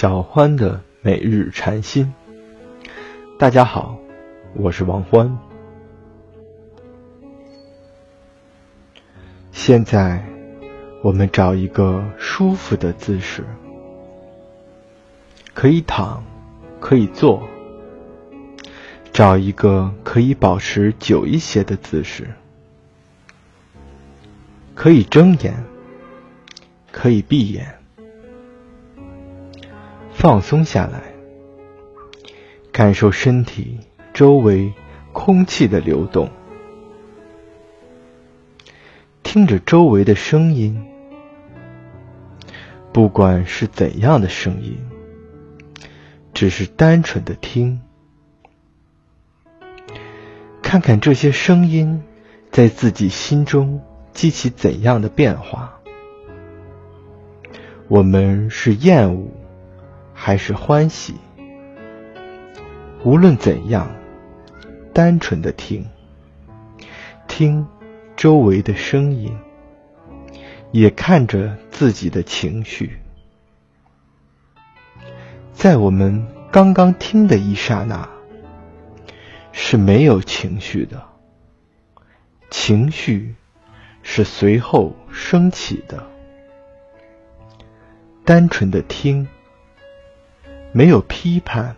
小欢的每日禅心。大家好，我是王欢。现在，我们找一个舒服的姿势，可以躺，可以坐。找一个可以保持久一些的姿势，可以睁眼，可以闭眼。放松下来，感受身体周围空气的流动，听着周围的声音，不管是怎样的声音，只是单纯的听，看看这些声音在自己心中激起怎样的变化。我们是厌恶。还是欢喜。无论怎样，单纯的听，听周围的声音，也看着自己的情绪。在我们刚刚听的一刹那，是没有情绪的，情绪是随后升起的。单纯的听。没有批判，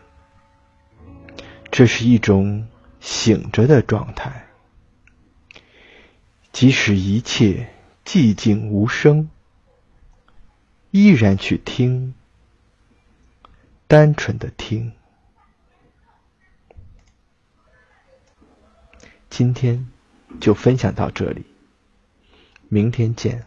这是一种醒着的状态。即使一切寂静无声，依然去听，单纯的听。今天就分享到这里，明天见。